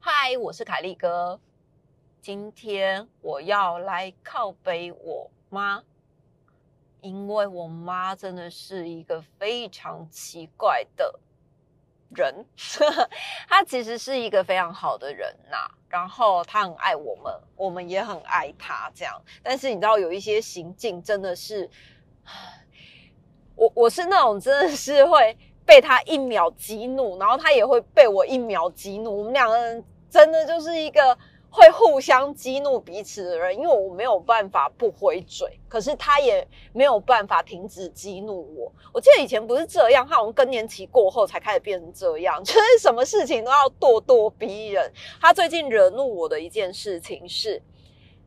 嗨，我是凯利哥。今天我要来靠背我妈，因为我妈真的是一个非常奇怪的人。他其实是一个非常好的人呐，然后他很爱我们，我们也很爱他。这样，但是你知道有一些行径真的是，我我是那种真的是会被他一秒激怒，然后他也会被我一秒激怒。我们两个人真的就是一个。会互相激怒彼此的人，因为我没有办法不回嘴，可是他也没有办法停止激怒我。我记得以前不是这样，他好像更年期过后才开始变成这样，就是什么事情都要咄咄逼人。他最近惹怒我的一件事情是，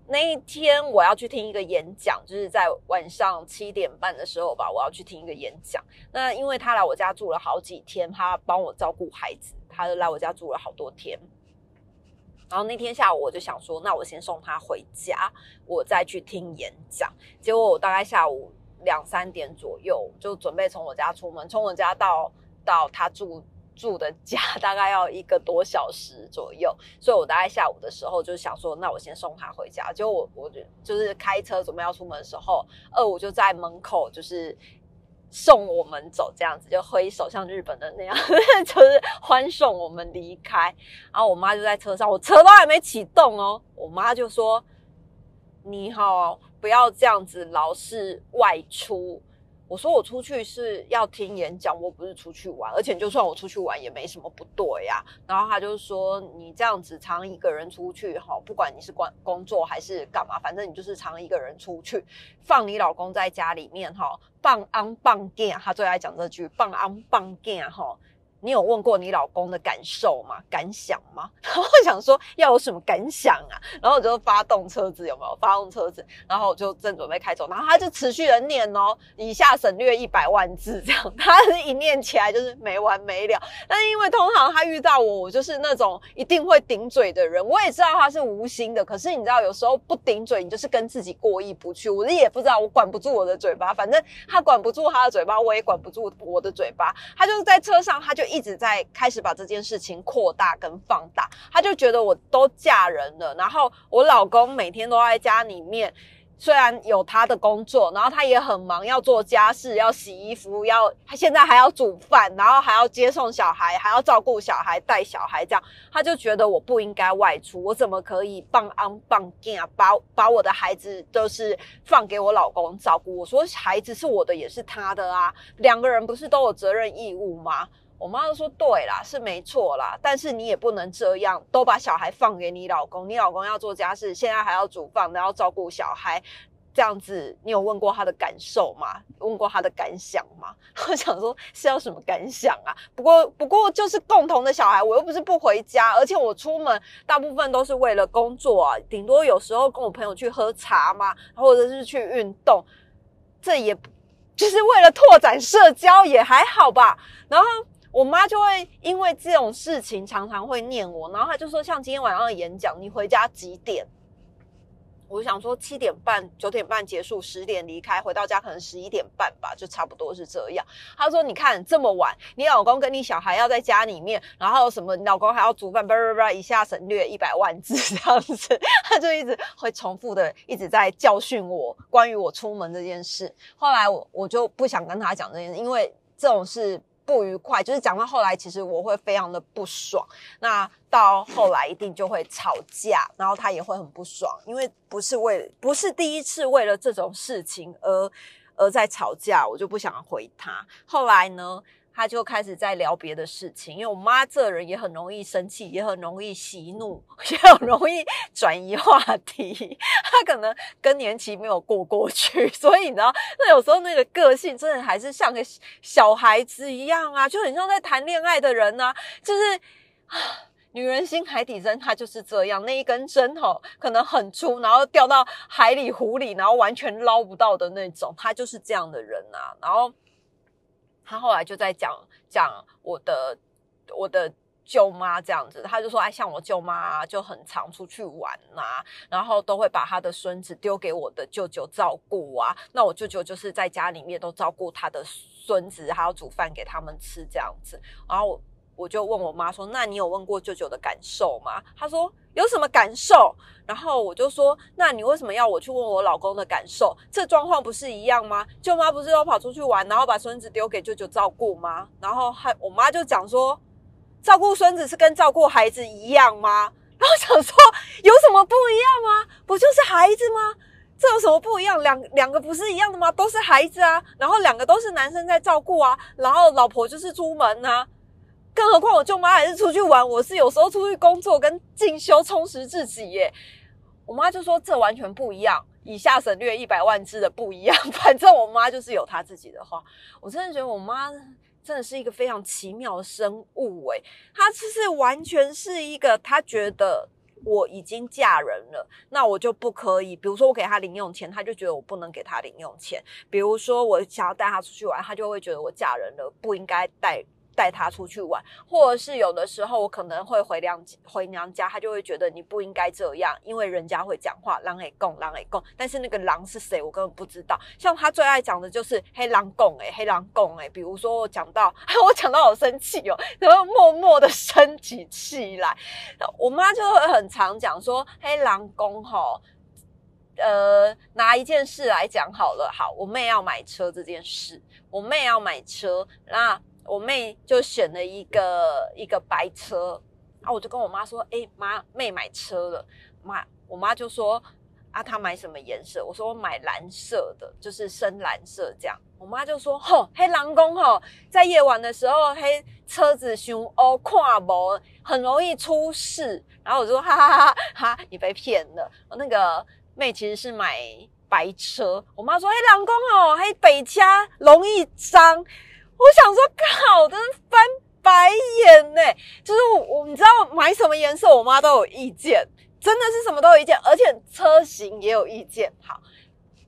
那一天我要去听一个演讲，就是在晚上七点半的时候吧，我要去听一个演讲。那因为他来我家住了好几天，他帮我照顾孩子，他就来我家住了好多天。然后那天下午我就想说，那我先送他回家，我再去听演讲。结果我大概下午两三点左右就准备从我家出门，从我家到到他住住的家大概要一个多小时左右，所以我大概下午的时候就想说，那我先送他回家。结果我我就就是开车准备要出门的时候，二五就在门口就是。送我们走，这样子就挥手，像日本的那样，就是欢送我们离开。然后我妈就在车上，我车都还没启动哦，我妈就说：“你好，不要这样子，老是外出。”我说我出去是要听演讲，我不是出去玩，而且就算我出去玩也没什么不对呀。然后他就说你这样子常一个人出去哈，不管你是工工作还是干嘛，反正你就是常一个人出去，放你老公在家里面哈，棒安棒干，他最爱讲这句棒安棒干哈。你有问过你老公的感受吗？感想吗？然后想说要有什么感想啊？然后我就发动车子，有没有发动车子？然后我就正准备开走，然后他就持续的念哦，以下省略一百万字这样。他一念起来就是没完没了。但因为通常他遇到我，我就是那种一定会顶嘴的人。我也知道他是无心的，可是你知道有时候不顶嘴，你就是跟自己过意不去。我也不知道，我管不住我的嘴巴，反正他管不住他的嘴巴，我也管不住我的嘴巴。他就是在车上，他就。一直在开始把这件事情扩大跟放大，他就觉得我都嫁人了，然后我老公每天都在家里面，虽然有他的工作，然后他也很忙，要做家事，要洗衣服，要他现在还要煮饭，然后还要接送小孩，还要照顾小孩，带小孩，这样他就觉得我不应该外出，我怎么可以棒安棒干啊，把把我的孩子都是放给我老公照顾？我说孩子是我的，也是他的啊，两个人不是都有责任义务吗？我妈就说：“对啦，是没错啦，但是你也不能这样，都把小孩放给你老公，你老公要做家事，现在还要煮饭，然后照顾小孩，这样子，你有问过他的感受吗？问过他的感想吗？我想说是要什么感想啊？不过，不过就是共同的小孩，我又不是不回家，而且我出门大部分都是为了工作啊，顶多有时候跟我朋友去喝茶嘛，或者是去运动，这也就是为了拓展社交，也还好吧。然后。”我妈就会因为这种事情常常会念我，然后她就说：“像今天晚上的演讲，你回家几点？”我想说七点半、九点半结束，十点离开，回到家可能十一点半吧，就差不多是这样。她说：“你看这么晚，你老公跟你小孩要在家里面，然后什么，你老公还要煮饭，叭叭叭，一下省略一百万字这样子。”他就一直会重复的一直在教训我关于我出门这件事。后来我我就不想跟他讲这件事，因为这种事。不愉快，就是讲到后来，其实我会非常的不爽。那到后来一定就会吵架，然后他也会很不爽，因为不是为不是第一次为了这种事情而而在吵架，我就不想回他。后来呢？他就开始在聊别的事情，因为我妈这人也很容易生气，也很容易喜怒，也很容易转移话题。他可能更年期没有过过去，所以呢，那有时候那个个性真的还是像个小孩子一样啊，就很像在谈恋爱的人呢。就是啊，女人心海底针，她就是这样，那一根针吼可能很粗，然后掉到海里湖里，然后完全捞不到的那种，她就是这样的人啊，然后。他后来就在讲讲我的我的舅妈这样子，他就说，哎，像我舅妈就很常出去玩呐，然后都会把他的孙子丢给我的舅舅照顾啊。那我舅舅就是在家里面都照顾他的孙子，还要煮饭给他们吃这样子。然后我就问我妈说，那你有问过舅舅的感受吗？她说有什么感受？然后我就说，那你为什么要我去问我老公的感受？这状况不是一样吗？舅妈不是都跑出去玩，然后把孙子丢给舅舅照顾吗？然后还我妈就讲说。照顾孙子是跟照顾孩子一样吗？然后想说有什么不一样吗？不就是孩子吗？这有什么不一样？两两个不是一样的吗？都是孩子啊，然后两个都是男生在照顾啊，然后老婆就是出门啊，更何况我舅妈还是出去玩，我是有时候出去工作跟进修充实自己耶。我妈就说这完全不一样，以下省略一百万字的不一样，反正我妈就是有她自己的话，我真的觉得我妈。真的是一个非常奇妙的生物诶，她就是完全是一个，她觉得我已经嫁人了，那我就不可以。比如说我给她零用钱，她就觉得我不能给她零用钱；比如说我想要带她出去玩，她就会觉得我嫁人了，不应该带。带他出去玩，或者是有的时候我可能会回娘回娘家，他就会觉得你不应该这样，因为人家会讲话，狼诶共，狼诶共，但是那个狼是谁，我根本不知道。像他最爱讲的就是黑狼共，诶黑狼共，诶比如说我讲到，我讲到好生气哦，然后默默的生起气来。我妈就会很常讲说黑狼公吼，呃，拿一件事来讲好了，好，我妹要买车这件事，我妹要买车，那。我妹就选了一个一个白车，啊，我就跟我妈说：“哎，妈，妹买车了。”妈，我妈就说：“啊，她买什么颜色？”我说：“我买蓝色的，就是深蓝色这样。”我妈就说：“吼，黑狼公吼，在夜晚的时候，黑车子凶哦，跨模很容易出事。”然后我就说：“哈哈哈哈，你被骗了。”我那个妹其实是买白车。我妈说：“黑狼公哦，黑北家容易脏。”我想说，靠，真翻白眼呢！就是我，你知道买什么颜色，我妈都有意见，真的是什么都有意见，而且车型也有意见。好，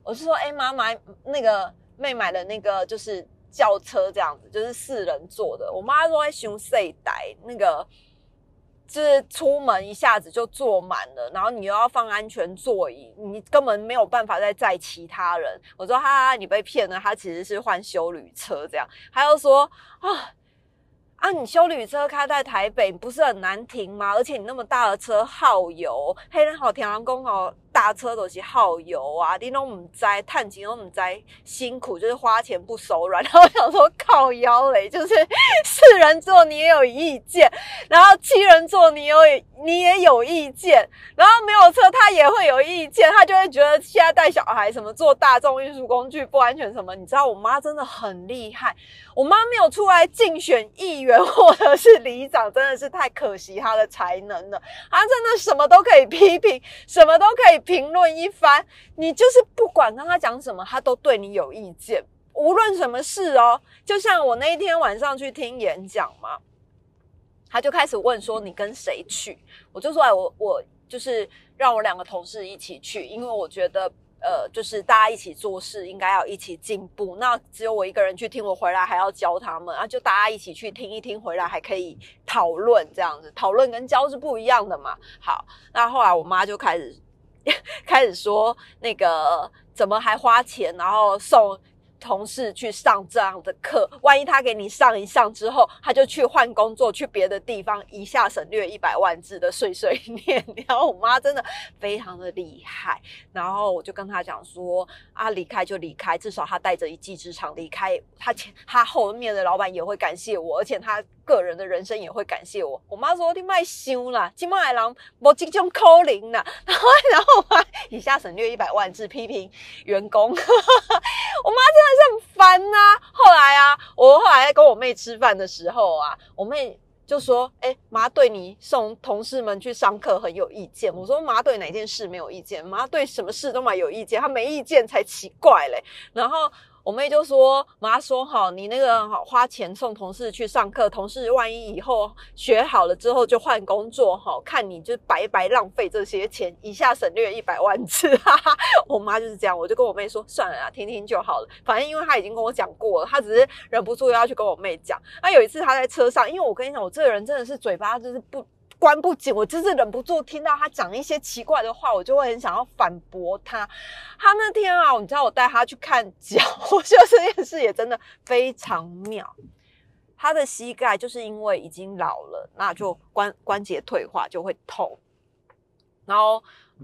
我是说，哎，妈买那个妹买的那个就是轿车这样子，就是四人座的。我妈说，哎，熊岁代那个。就是出门一下子就坐满了，然后你又要放安全座椅，你根本没有办法再载其他人。我说哈，你被骗了，他其实是换修旅车这样。他又说啊啊，你修旅车开在台北不是很难停吗？而且你那么大的车耗油，黑人好田阳公好。大车都是耗油啊，你都唔知，探钱都唔知，辛苦就是花钱不手软。然后想说靠腰嘞，就是四人座你也有意见，然后七人座你有你也有意见，然后没有车他也会有意见，他就会觉得现在带小孩什么坐大众运输工具不安全什么。你知道我妈真的很厉害，我妈没有出来竞选议员或者是里长，真的是太可惜她的才能了。她真的什么都可以批评，什么都可以。评论一番，你就是不管跟他讲什么，他都对你有意见。无论什么事哦，就像我那一天晚上去听演讲嘛，他就开始问说你跟谁去？我就说哎，我我就是让我两个同事一起去，因为我觉得呃，就是大家一起做事应该要一起进步。那只有我一个人去听，我回来还要教他们啊，就大家一起去听一听，回来还可以讨论这样子。讨论跟教是不一样的嘛。好，那后来我妈就开始。开始说那个怎么还花钱，然后送同事去上这样的课？万一他给你上一上之后，他就去换工作，去别的地方，一下省略一百万字的碎碎念。然后我妈真的非常的厉害，然后我就跟他讲说啊，离开就离开，至少他带着一技之长离开，他前他后面的老板也会感谢我，而且他。个人的人生也会感谢我。我妈说：“你卖羞啦，金麦郎我这种可怜啦。”然后，然后我妈以下省略一百万字批评员工。我妈真的是很烦呐。后来啊，我后来跟我妹吃饭的时候啊，我妹就说：“哎，妈对你送同事们去上课很有意见。”我说：“妈对哪件事没有意见？妈对什么事都蛮有意见，她没意见才奇怪嘞。”然后。我妹就说：“妈说哈，你那个花钱送同事去上课，同事万一以后学好了之后就换工作哈，看你就白白浪费这些钱，一下省略一百万次。”哈哈，我妈就是这样，我就跟我妹说：“算了啊，听听就好了。反正因为她已经跟我讲过了，她只是忍不住又要去跟我妹讲。那有一次她在车上，因为我跟你讲，我这个人真的是嘴巴就是不。”关不紧，我就是忍不住听到他讲一些奇怪的话，我就会很想要反驳他。他那天啊，你知道我带他去看脚，我觉得这件事也真的非常妙。他的膝盖就是因为已经老了，那就关关节退化就会痛。然后，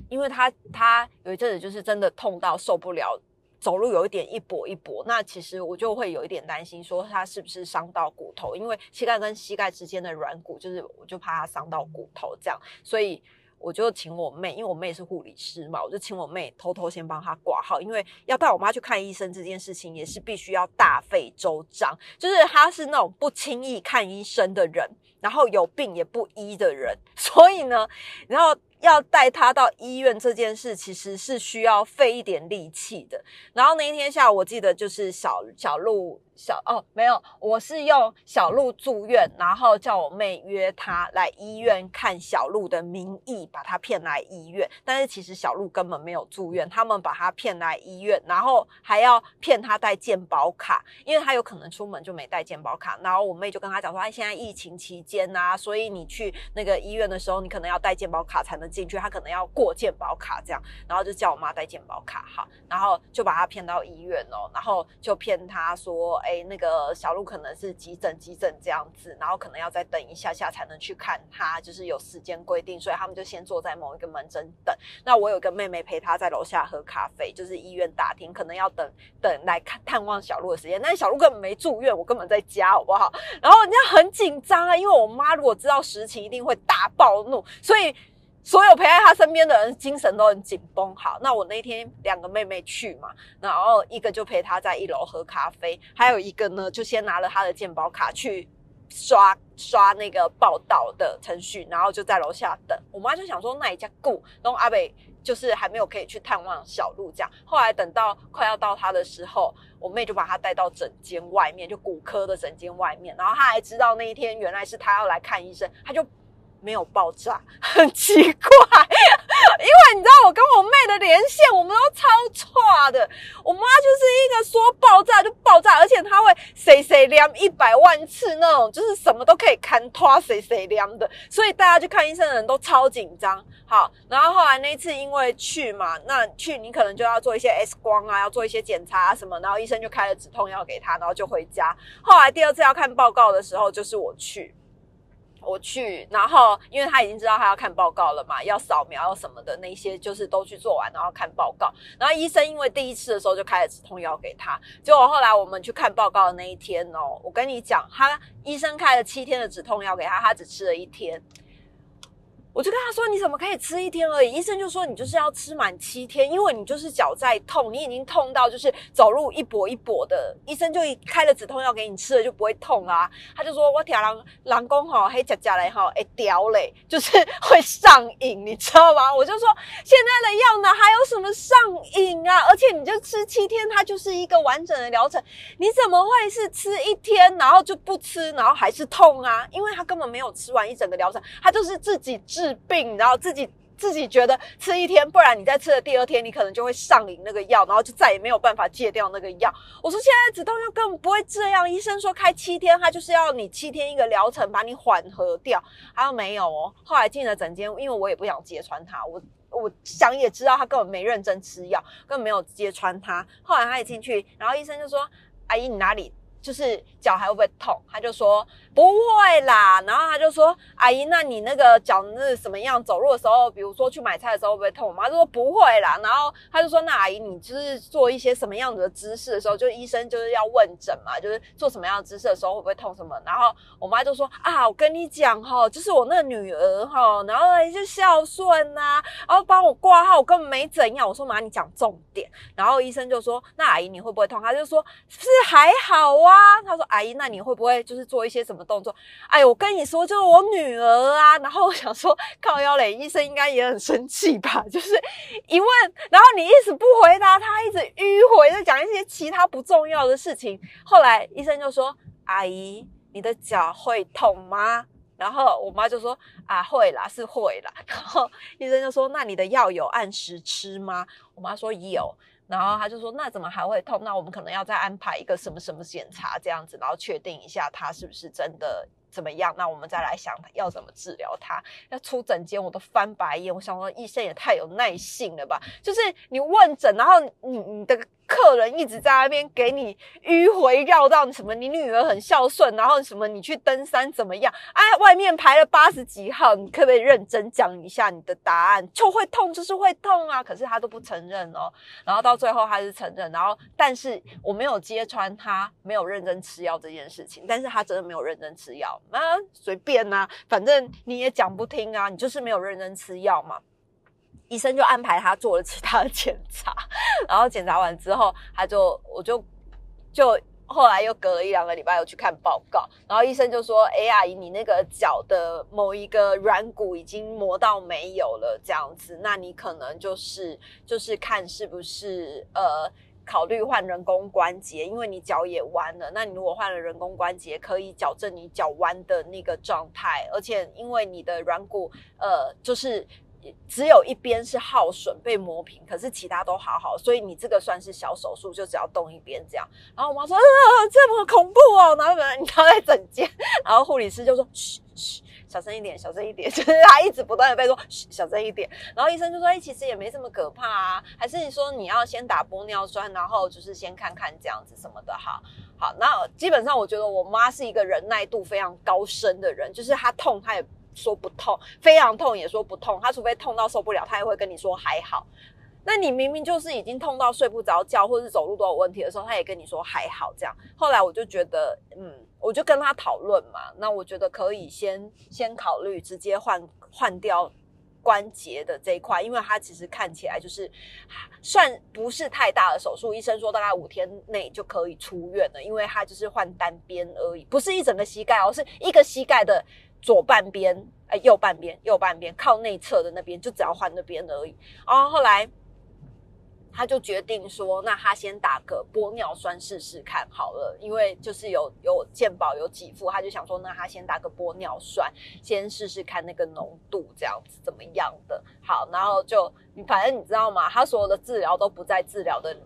因为他他有一阵子就是真的痛到受不了。走路有一点一跛一跛，那其实我就会有一点担心，说他是不是伤到骨头？因为膝盖跟膝盖之间的软骨，就是我就怕他伤到骨头这样，所以我就请我妹，因为我妹是护理师嘛，我就请我妹偷偷先帮他挂号，因为要带我妈去看医生这件事情也是必须要大费周章，就是他是那种不轻易看医生的人，然后有病也不医的人，所以呢，然后。要带他到医院这件事，其实是需要费一点力气的。然后那一天下午，我记得就是小小鹿。小哦，没有，我是用小鹿住院，然后叫我妹约他来医院看小鹿的名义，把他骗来医院。但是其实小鹿根本没有住院，他们把他骗来医院，然后还要骗他带健保卡，因为他有可能出门就没带健保卡。然后我妹就跟他讲说，哎，现在疫情期间间呐，所以你去那个医院的时候，你可能要带健保卡才能进去，他可能要过健保卡这样。然后就叫我妈带健保卡，好，然后就把他骗到医院哦，然后就骗他说。哎，那个小鹿可能是急诊，急诊这样子，然后可能要再等一下下才能去看他，就是有时间规定，所以他们就先坐在某一个门诊等。那我有个妹妹陪他在楼下喝咖啡，就是医院大厅，可能要等等来看探望小鹿的时间。但是小鹿根本没住院，我根本在家，好不好？然后人家很紧张啊，因为我我妈如果知道实情，一定会大暴怒，所以。所有陪在她身边的人精神都很紧绷。好，那我那天两个妹妹去嘛，然后一个就陪她在一楼喝咖啡，还有一个呢就先拿了她的健保卡去刷刷那个报道的程序，然后就在楼下等。我妈就想说，那一家顾，然后阿北就是还没有可以去探望小鹿这样。后来等到快要到他的时候，我妹就把他带到诊间外面，就骨科的诊间外面，然后他还知道那一天原来是他要来看医生，他就。没有爆炸，很奇怪，因为你知道我跟我妹的连线，我们都超差的。我妈就是一个说爆炸就爆炸，而且她会谁谁量一百万次那种，就是什么都可以看拖谁谁量的。所以大家去看医生的人都超紧张。好，然后后来那次因为去嘛，那去你可能就要做一些 X 光啊，要做一些检查啊什么，然后医生就开了止痛药给他，然后就回家。后来第二次要看报告的时候，就是我去。我去，然后因为他已经知道他要看报告了嘛，要扫描什么的那些，就是都去做完，然后看报告。然后医生因为第一次的时候就开了止痛药给他，结果后来我们去看报告的那一天哦，我跟你讲，他医生开了七天的止痛药给他，他只吃了一天。我就跟他说：“你怎么可以吃一天而已？”医生就说：“你就是要吃满七天，因为你就是脚在痛，你已经痛到就是走路一跛一跛的。医生就开了止痛药给你吃了，就不会痛啦。”他就说：“我听人人讲吼，黑夹夹嘞吼，会掉嘞，就是 会上瘾，你知道吗？”我就说：“现在的药呢，还有什么上瘾啊？而且你就吃七天，它就是一个完整的疗程，你怎么会是吃一天然后就不吃，然后还是痛啊？因为他根本没有吃完一整个疗程，他就是自己治。”治病，然后自己自己觉得吃一天，不然你再吃的第二天，你可能就会上瘾那个药，然后就再也没有办法戒掉那个药。我说现在止痛药根本不会这样，医生说开七天，他就是要你七天一个疗程把你缓和掉。他说没有哦，后来进了诊间，因为我也不想揭穿他，我我想也知道他根本没认真吃药，根本没有揭穿他。后来他一进去，然后医生就说：“阿姨，你哪里？”就是脚还会不会痛？他就说不会啦。然后他就说：“阿姨，那你那个脚是什么样？走路的时候，比如说去买菜的时候会不会痛？”我妈就说不会啦。然后他就说：“那阿姨，你就是做一些什么样子的姿势的时候，就医生就是要问诊嘛，就是做什么样的姿势的时候会不会痛什么？”然后我妈就说：“啊，我跟你讲哈，就是我那个女儿哈，然后就孝顺呐，然后帮我挂号，我根本没怎样。”我说：“妈，你讲重点。”然后医生就说：“那阿姨你会不会痛？”他就说：“是还好啊。”啊。他说：“阿姨，那你会不会就是做一些什么动作？”哎，我跟你说，就是我女儿啊。然后我想说，靠腰嘞，医生应该也很生气吧？就是一问，然后你一直不回答他，一直迂回的讲一些其他不重要的事情。后来医生就说：“阿姨，你的脚会痛吗？”然后我妈就说：“啊，会啦，是会啦。”然后医生就说：“那你的药有按时吃吗？”我妈说：“有。”然后他就说：“那怎么还会痛？那我们可能要再安排一个什么什么检查这样子，然后确定一下他是不是真的。”怎么样？那我们再来想要怎么治疗他。要出诊间，我都翻白眼。我想说，医生也太有耐性了吧？就是你问诊，然后你你的客人一直在那边给你迂回绕道，什么你女儿很孝顺，然后什么你去登山怎么样？哎，外面排了八十几号，你可不可以认真讲一下你的答案？就会痛，就是会痛啊！可是他都不承认哦。然后到最后还是承认，然后但是我没有揭穿他没有认真吃药这件事情，但是他真的没有认真吃药。啊，随便呐，反正你也讲不听啊，你就是没有认真吃药嘛。医生就安排他做了其他的检查，然后检查完之后，他就我就就后来又隔了一两个礼拜又去看报告，然后医生就说：“哎，阿姨，你那个脚的某一个软骨已经磨到没有了，这样子，那你可能就是就是看是不是呃。”考虑换人工关节，因为你脚也弯了。那你如果换了人工关节，可以矫正你脚弯的那个状态。而且因为你的软骨，呃，就是只有一边是耗损被磨平，可是其他都好好，所以你这个算是小手术，就只要动一边这样。然后我妈说：“啊，这么恐怖哦！”然后你要在整间，然后护理师就说：“嘘嘘。”小声一点，小声一点，就是他一直不断的被说嘘小声一点，然后医生就说：“哎，其实也没这么可怕啊，还是你说你要先打玻尿酸，然后就是先看看这样子什么的。”哈，好，那基本上我觉得我妈是一个忍耐度非常高深的人，就是她痛她也说不痛，非常痛也说不痛，他除非痛到受不了，他也会跟你说还好。那你明明就是已经痛到睡不着觉，或是走路都有问题的时候，他也跟你说还好这样。后来我就觉得，嗯，我就跟他讨论嘛。那我觉得可以先先考虑直接换换掉关节的这一块，因为他其实看起来就是算不是太大的手术。医生说大概五天内就可以出院了，因为他就是换单边而已，不是一整个膝盖哦，是一个膝盖的左半边，哎，右半边，右半边靠内侧的那边，就只要换那边而已。然后后来。他就决定说，那他先打个玻尿酸试试看好了，因为就是有有健保有给付，他就想说，那他先打个玻尿酸，先试试看那个浓度这样子怎么样的。好，然后就反正你知道吗？他所有的治疗都不在治疗的。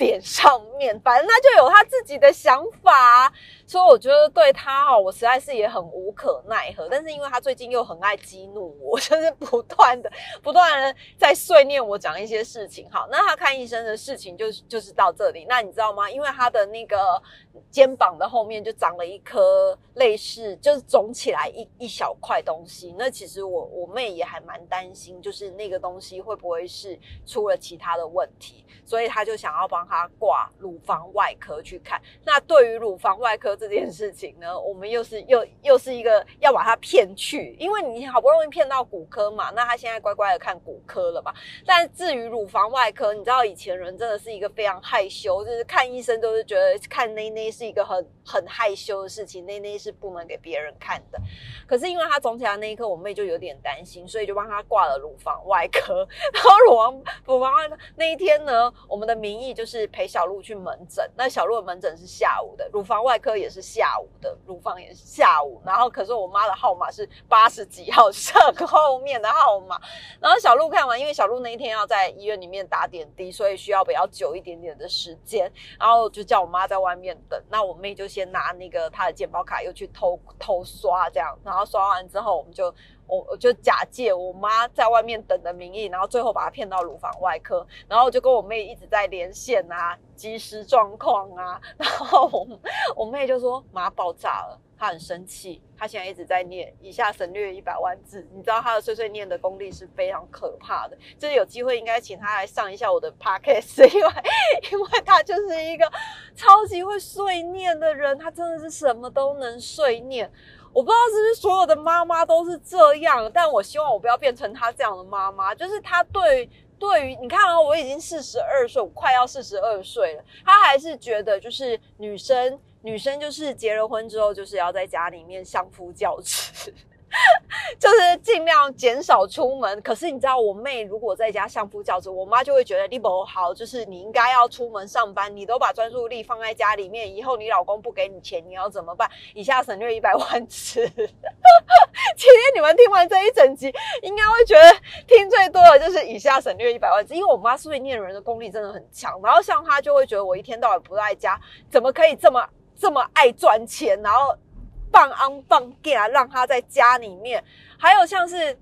点上面，反正他就有他自己的想法，所以我觉得对他哦，我实在是也很无可奈何。但是因为他最近又很爱激怒我，就是不断的、不断的在碎念我讲一些事情。好，那他看医生的事情就就是到这里。那你知道吗？因为他的那个肩膀的后面就长了一颗类似，就是肿起来一一小块东西。那其实我我妹也还蛮担心，就是那个东西会不会是出了其他的问题，所以他就想要帮。他挂乳房外科去看，那对于乳房外科这件事情呢，我们又是又又是一个要把他骗去，因为你好不容易骗到骨科嘛，那他现在乖乖的看骨科了吧？但至于乳房外科，你知道以前人真的是一个非常害羞，就是看医生都是觉得看内内是一个很很害羞的事情，内内是不能给别人看的。可是因为他肿起来那一刻，我妹就有点担心，所以就帮他挂了乳房外科。然后乳房乳房外科那一天呢，我们的名义就是。陪小鹿去门诊，那小鹿的门诊是下午的，乳房外科也是下午的，乳房也是下午。然后可是我妈的号码是八十几号，上后面的号码。然后小鹿看完，因为小鹿那一天要在医院里面打点滴，所以需要比较久一点点的时间。然后就叫我妈在外面等。那我妹就先拿那个她的健保卡，又去偷偷刷这样。然后刷完之后，我们就。我我就假借我妈在外面等的名义，然后最后把她骗到乳房外科，然后我就跟我妹一直在连线啊，及时状况啊，然后我我妹就说妈爆炸了，她很生气，她现在一直在念以下省略一百万字，你知道她的碎碎念的功力是非常可怕的，就是有机会应该请她来上一下我的 podcast，因为 因为她就是一个超级会碎念的人，她真的是什么都能碎念。我不知道是不是所有的妈妈都是这样，但我希望我不要变成她这样的妈妈。就是她对对于你看啊，我已经四十二岁，我快要四十二岁了，她还是觉得就是女生女生就是结了婚之后，就是要在家里面相夫教子。就是尽量减少出门，可是你知道，我妹如果在家相夫教子，我妈就会觉得你不好，就是你应该要出门上班，你都把专注力放在家里面，以后你老公不给你钱，你要怎么办？以下省略一百万字。今天你们听完这一整集，应该会觉得听最多的就是以下省略一百万字，因为我妈碎念人的功力真的很强，然后像她就会觉得我一天到晚不在家，怎么可以这么这么爱赚钱，然后。放安放假，让他在家里面。还有像是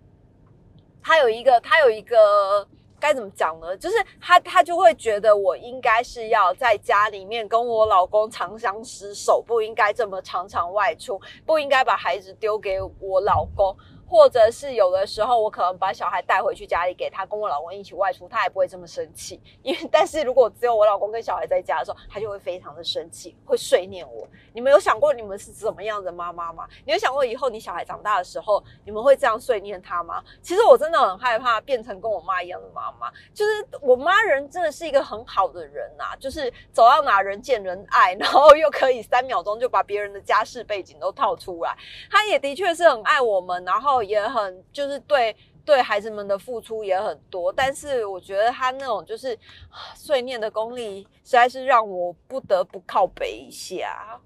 他有一个，他有一个该怎么讲呢？就是他他就会觉得我应该是要在家里面跟我老公长相厮守，不应该这么常常外出，不应该把孩子丢给我老公。或者是有的时候，我可能把小孩带回去家里，给他跟我老公一起外出，他也不会这么生气。因为，但是如果只有我老公跟小孩在家的时候，他就会非常的生气，会碎念我。你们有想过你们是怎么样的妈妈吗？你有想过以后你小孩长大的时候，你们会这样碎念他吗？其实我真的很害怕变成跟我妈一样的妈妈。就是我妈人真的是一个很好的人呐，就是走到哪人见人爱，然后又可以三秒钟就把别人的家世背景都套出来。她也的确是很爱我们，然后也很就是对对孩子们的付出也很多，但是我觉得他那种就是碎念的功力，实在是让我不得不靠北一下。